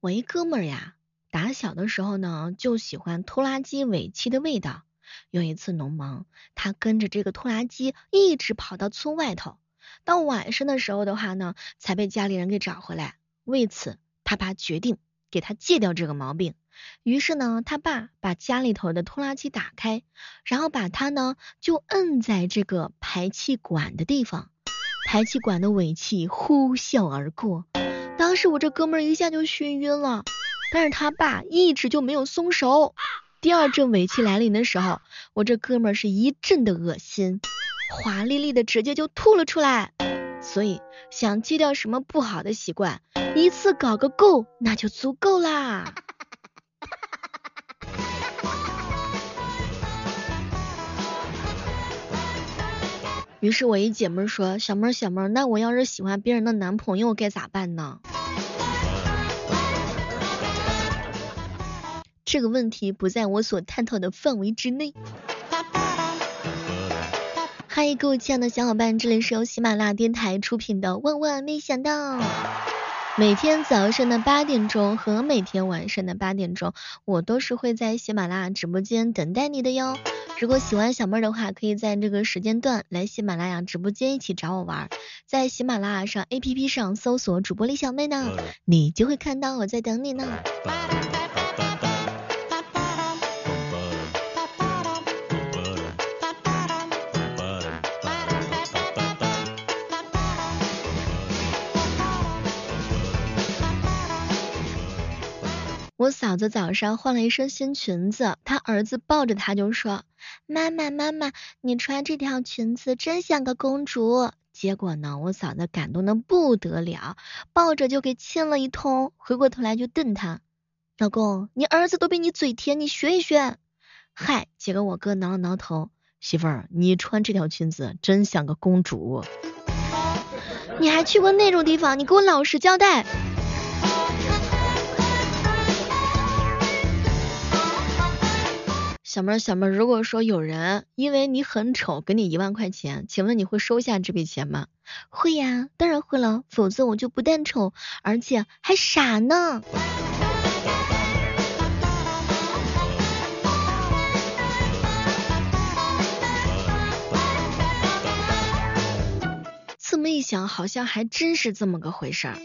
我一哥们儿呀，打小的时候呢，就喜欢拖拉机尾气的味道。有一次农忙，他跟着这个拖拉机一直跑到村外头，到晚上的时候的话呢，才被家里人给找回来。为此，他爸决定给他戒掉这个毛病。于是呢，他爸把家里头的拖拉机打开，然后把它呢就摁在这个排气管的地方，排气管的尾气呼啸而过。当时我这哥们儿一下就熏晕了，但是他爸一直就没有松手。第二阵尾气来临的时候，我这哥们儿是一阵的恶心，华丽丽的直接就吐了出来。所以想戒掉什么不好的习惯，一次搞个够那就足够啦。于是我一姐妹说：“小妹儿，小妹儿，那我要是喜欢别人的男朋友该咋办呢？”这个问题不在我所探讨的范围之内。嗨，各位亲爱的小伙伴，这里是由喜马拉雅电台出品的《万万没想到》。每天早上的八点钟和每天晚上的八点钟，我都是会在喜马拉雅直播间等待你的哟。如果喜欢小妹儿的话，可以在这个时间段来喜马拉雅直播间一起找我玩，在喜马拉雅上 APP 上搜索主播李小妹呢，你就会看到我在等你呢。我嫂子早上换了一身新裙子，她儿子抱着她就说：“妈妈妈妈，你穿这条裙子真像个公主。”结果呢，我嫂子感动的不得了，抱着就给亲了一通，回过头来就瞪他：“老公，你儿子都比你嘴甜，你学一学。”嗨，结果我哥挠了挠头：“媳妇儿，你穿这条裙子真像个公主。”你还去过那种地方？你给我老实交代。小妹儿，小妹儿，如果说有人因为你很丑给你一万块钱，请问你会收下这笔钱吗？会呀，当然会了，否则我就不但丑，而且还傻呢。这么一想，好像还真是这么个回事儿。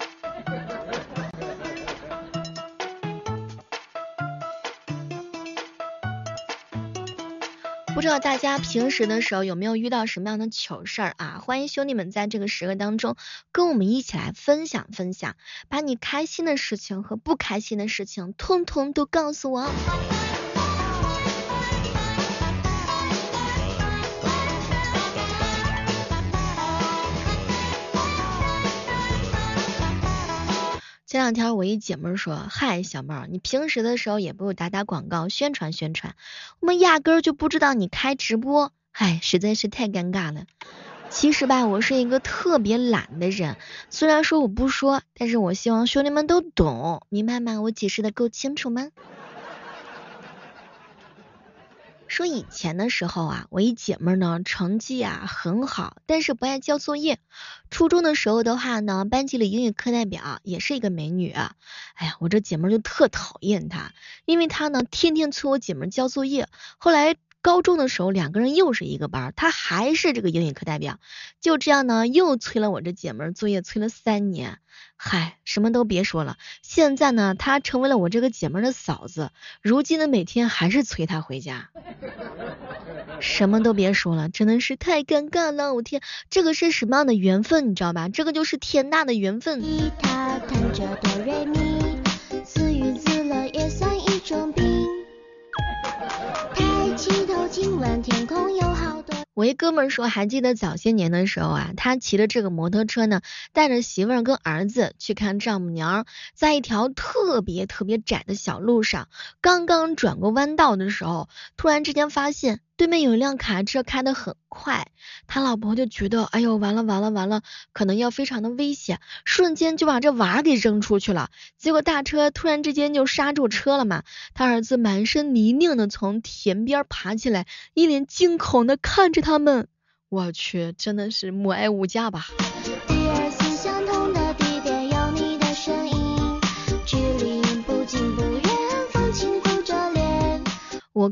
不知道大家平时的时候有没有遇到什么样的糗事儿啊？欢迎兄弟们在这个时刻当中跟我们一起来分享分享，把你开心的事情和不开心的事情通通都告诉我。前两天我一姐妹说，嗨，小猫儿，你平时的时候也不打打广告宣传宣传，我们压根儿就不知道你开直播，嗨，实在是太尴尬了。其实吧，我是一个特别懒的人，虽然说我不说，但是我希望兄弟们都懂，明白吗？我解释的够清楚吗？说以前的时候啊，我一姐妹呢成绩啊很好，但是不爱交作业。初中的时候的话呢，班级里英语课代表也是一个美女。哎呀，我这姐妹就特讨厌她，因为她呢天天催我姐妹交作业。后来。高中的时候，两个人又是一个班，他还是这个英语课代表，就这样呢，又催了我这姐们作业，催了三年。嗨，什么都别说了，现在呢，她成为了我这个姐们的嫂子，如今呢，每天还是催他回家。什么都别说了，真的是太尴尬了，我天，这个是什么样的缘分，你知道吧？这个就是天大的缘分。哥们说，还记得早些年的时候啊，他骑着这个摩托车呢，带着媳妇儿跟儿子去看丈母娘，在一条特别特别窄的小路上，刚刚转过弯道的时候，突然之间发现。对面有一辆卡车开得很快，他老婆就觉得，哎呦，完了完了完了，可能要非常的危险，瞬间就把这娃给扔出去了。结果大车突然之间就刹住车了嘛，他儿子满身泥泞的从田边爬起来，一脸惊恐的看着他们。我去，真的是母爱无价吧。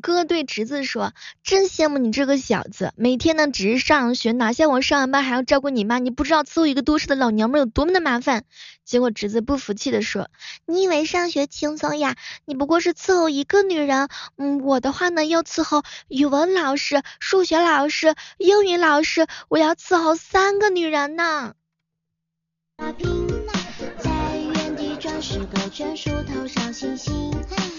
哥对侄子说：“真羡慕你这个小子，每天呢只是上学，哪像我上完班还要照顾你妈，你不知道伺候一个多事的老娘们有多么的麻烦。”结果侄子不服气的说：“你以为上学轻松呀？你不过是伺候一个女人，嗯，我的话呢要伺候语文老师、数学老师、英语老师，我要伺候三个女人呢。”在原地转十个圈，树头上星星。嘿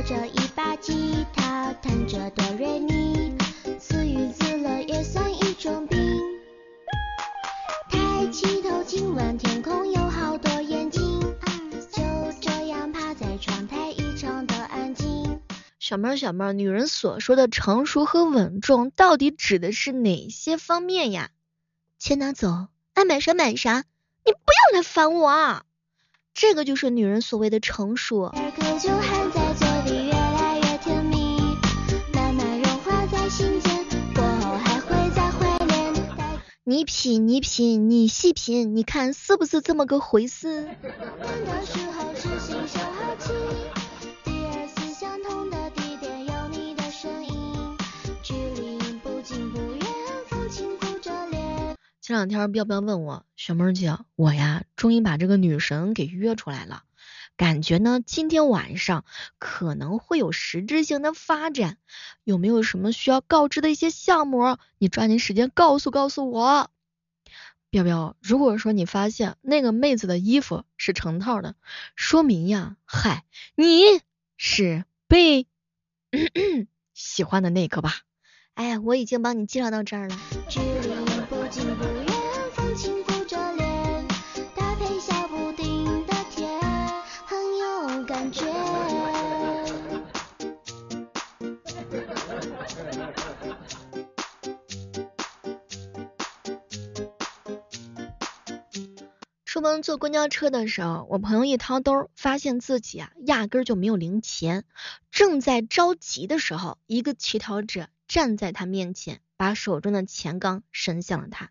抱着一把吉他，弹着哆瑞咪，自娱自乐也算一种病。抬起头，今晚天空，有好多眼睛。就这样趴在窗台，异常的安静。小妹儿，小妹儿，女人所说的成熟和稳重，到底指的是哪些方面呀？钱拿走，爱买啥买啥，你不要来烦我啊！这个就是女人所谓的成熟。你品，你品，你细品，你看是不是这么个回事？前两天彪彪问我，小妹儿姐，我呀，终于把这个女神给约出来了。感觉呢，今天晚上可能会有实质性的发展，有没有什么需要告知的一些项目？你抓紧时间告诉告诉我。彪彪，如果说你发现那个妹子的衣服是成套的，说明呀，嗨，你是被 喜欢的那个吧？哎，我已经帮你介绍到这儿了。出门坐公交车的时候，我朋友一掏兜，发现自己啊压根儿就没有零钱。正在着急的时候，一个乞讨者站在他面前，把手中的钱缸伸向了他。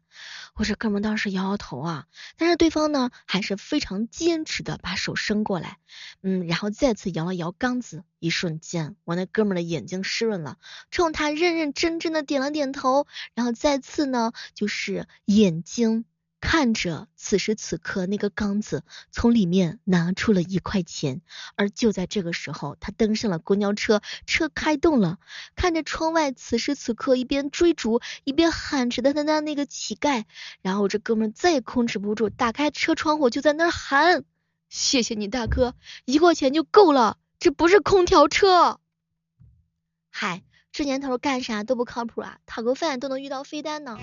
我这哥们当时摇摇头啊，但是对方呢还是非常坚持的把手伸过来，嗯，然后再次摇了摇缸子。一瞬间，我那哥们的眼睛湿润了，冲他认认真真的点了点头，然后再次呢就是眼睛。看着此时此刻那个缸子，从里面拿出了一块钱，而就在这个时候，他登上了公交车，车开动了。看着窗外，此时此刻一边追逐一边喊着的他那那个乞丐，然后这哥们再也控制不住，打开车窗户就在那喊：“谢谢你大哥，一块钱就够了，这不是空调车。”嗨，这年头干啥都不靠谱啊，讨个饭都能遇到飞单呢。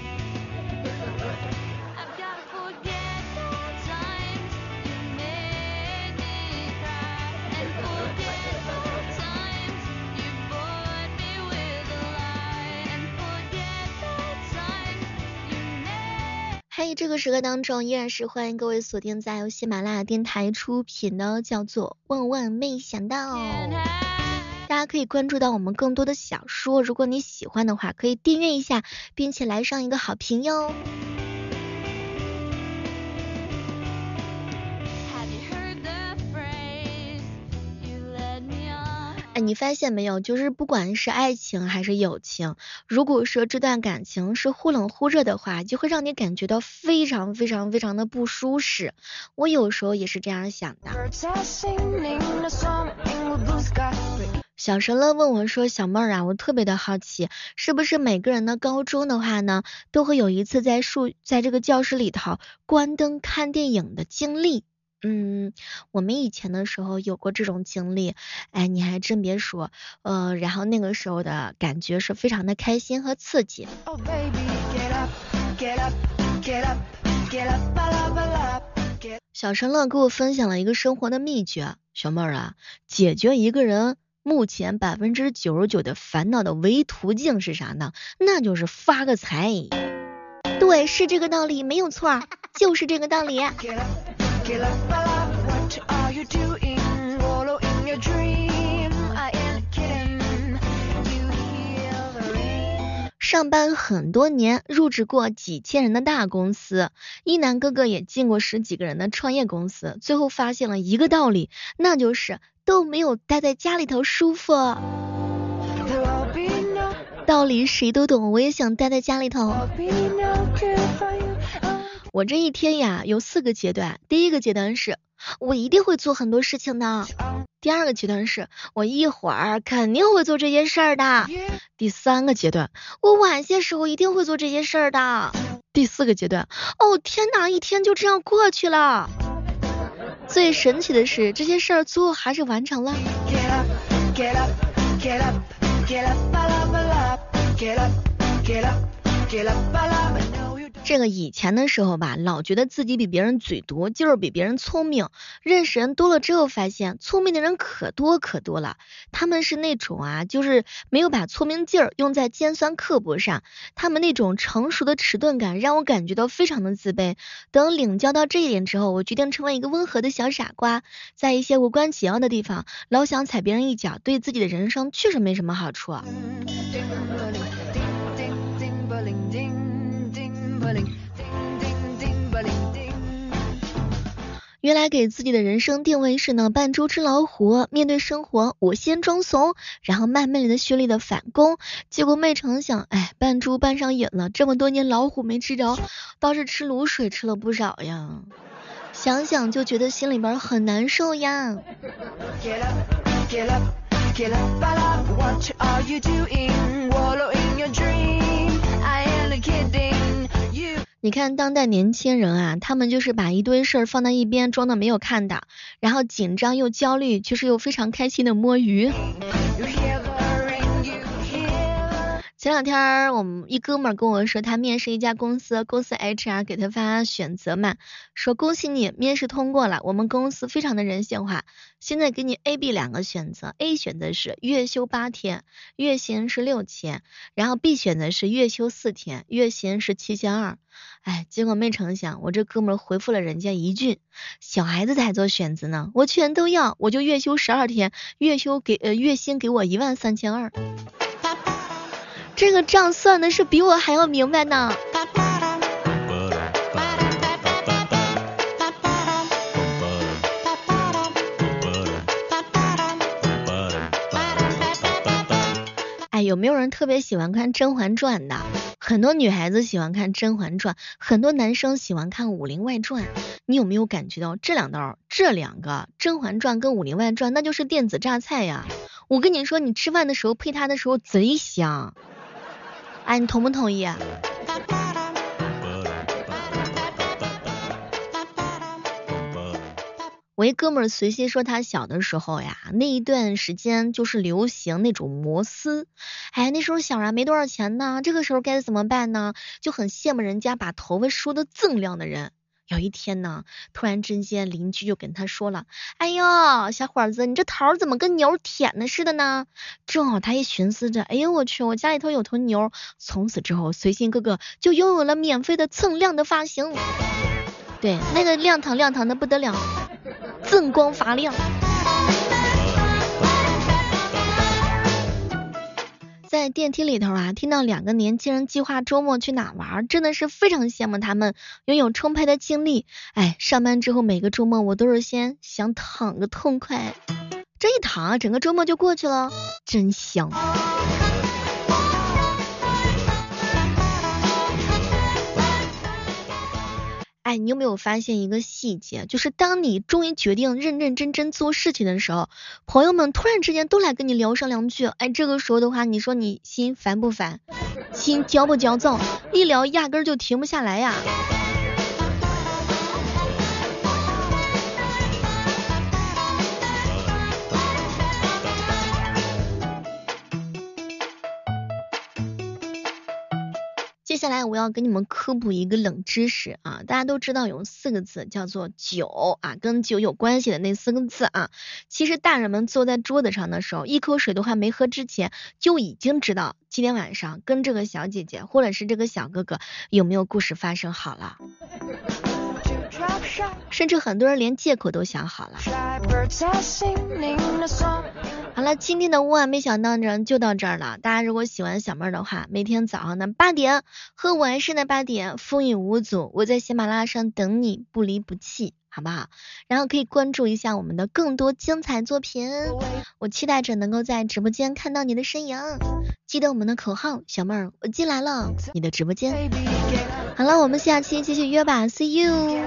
嘿，这个时刻当中依然是欢迎各位锁定在由喜马拉雅电台出品的叫做《万万没想到》，大家可以关注到我们更多的小说，如果你喜欢的话，可以订阅一下，并且来上一个好评哟。哎，你发现没有？就是不管是爱情还是友情，如果说这段感情是忽冷忽热的话，就会让你感觉到非常非常非常的不舒适。我有时候也是这样想的。小神乐问我说：“小妹儿啊，我特别的好奇，是不是每个人的高中的话呢，都会有一次在数在这个教室里头关灯看电影的经历？”嗯，我们以前的时候有过这种经历，哎，你还真别说，呃，然后那个时候的感觉是非常的开心和刺激。小陈乐给我分享了一个生活的秘诀，小妹儿啊，解决一个人目前百分之九十九的烦恼的唯一途径是啥呢？那就是发个财。对，是这个道理，没有错，就是这个道理。上班很多年，入职过几千人的大公司，一男哥哥也进过十几个人的创业公司，最后发现了一个道理，那就是都没有待在家里头舒服。道理谁都懂，我也想待在家里头。我这一天呀有四个阶段，第一个阶段是我一定会做很多事情的，第二个阶段是我一会儿肯定会做这些事儿的，第三个阶段我晚些时候一定会做这些事儿的，第四个阶段，哦天哪，一天就这样过去了。最神奇的是，这些事儿最后还是完成了。这个以前的时候吧，老觉得自己比别人嘴多，就是比别人聪明。认识人多了之后，发现聪明的人可多可多了。他们是那种啊，就是没有把聪明劲儿用在尖酸刻薄上。他们那种成熟的迟钝感，让我感觉到非常的自卑。等领教到这一点之后，我决定成为一个温和的小傻瓜，在一些无关紧要的地方，老想踩别人一脚，对自己的人生确实没什么好处。原来给自己的人生定位是呢，扮猪吃老虎，面对生活我先装怂，然后慢慢的蓄力的反攻。结果没成想，哎，扮猪扮上瘾了，这么多年老虎没吃着，倒是吃卤水吃了不少呀。想想就觉得心里边很难受呀。你看当代年轻人啊，他们就是把一堆事儿放在一边，装的没有看的，然后紧张又焦虑，却是又非常开心的摸鱼。前两天我们一哥们跟我说，他面试一家公司，公司 HR 给他发选择嘛，说恭喜你面试通过了，我们公司非常的人性化，现在给你 A、B 两个选择，A 选择是月休八天，月薪是六千，然后 B 选择是月休四天，月薪是七千二。哎，结果没成想，我这哥们回复了人家一句，小孩子才做选择呢，我全都要，我就月休十二天，月休给呃月薪给我一万三千二。这个账算的是比我还要明白呢。哎，有没有人特别喜欢看《甄嬛传》的？很多女孩子喜欢看《甄嬛传》，很多男生喜欢看《武林外传》。你有没有感觉到这两道这两个《甄嬛传》跟《武林外传》那就是电子榨菜呀？我跟你说，你吃饭的时候配它的时候贼香。哎，你同不同意啊？我一哥们儿随心说，他小的时候呀，那一段时间就是流行那种摩丝。哎，那时候小啊，没多少钱呢，这个时候该怎么办呢？就很羡慕人家把头发梳的锃亮的人。有一天呢，突然之间邻居就跟他说了：“哎呦，小伙子，你这头怎么跟牛舔的似的呢？”正好他一寻思着：“哎呦我去，我家里头有头牛。”从此之后，随心哥哥就拥有了免费的蹭亮的发型。对，那个亮堂亮堂的不得了，锃光发亮。在电梯里头啊，听到两个年轻人计划周末去哪玩，真的是非常羡慕他们拥有充沛的精力。哎，上班之后每个周末我都是先想躺个痛快，这一躺整个周末就过去了，真香。哎，你有没有发现一个细节？就是当你终于决定认认真真做事情的时候，朋友们突然之间都来跟你聊上两句。哎，这个时候的话，你说你心烦不烦？心焦不焦躁？一聊压根儿就停不下来呀。接下来我要给你们科普一个冷知识啊，大家都知道有四个字叫做酒啊，跟酒有关系的那四个字啊，其实大人们坐在桌子上的时候，一口水都还没喝之前，就已经知道今天晚上跟这个小姐姐或者是这个小哥哥有没有故事发生好了。甚至很多人连借口都想好了。好了，今天的万没想到呢就到这儿了。大家如果喜欢小妹的话，每天早上的八点和晚上的八点，风雨无阻，我在喜马拉雅上等你，不离不弃。好不好？然后可以关注一下我们的更多精彩作品，我期待着能够在直播间看到你的身影。记得我们的口号，小妹儿，我进来了，你的直播间。好了，我们下期继续约吧，See you。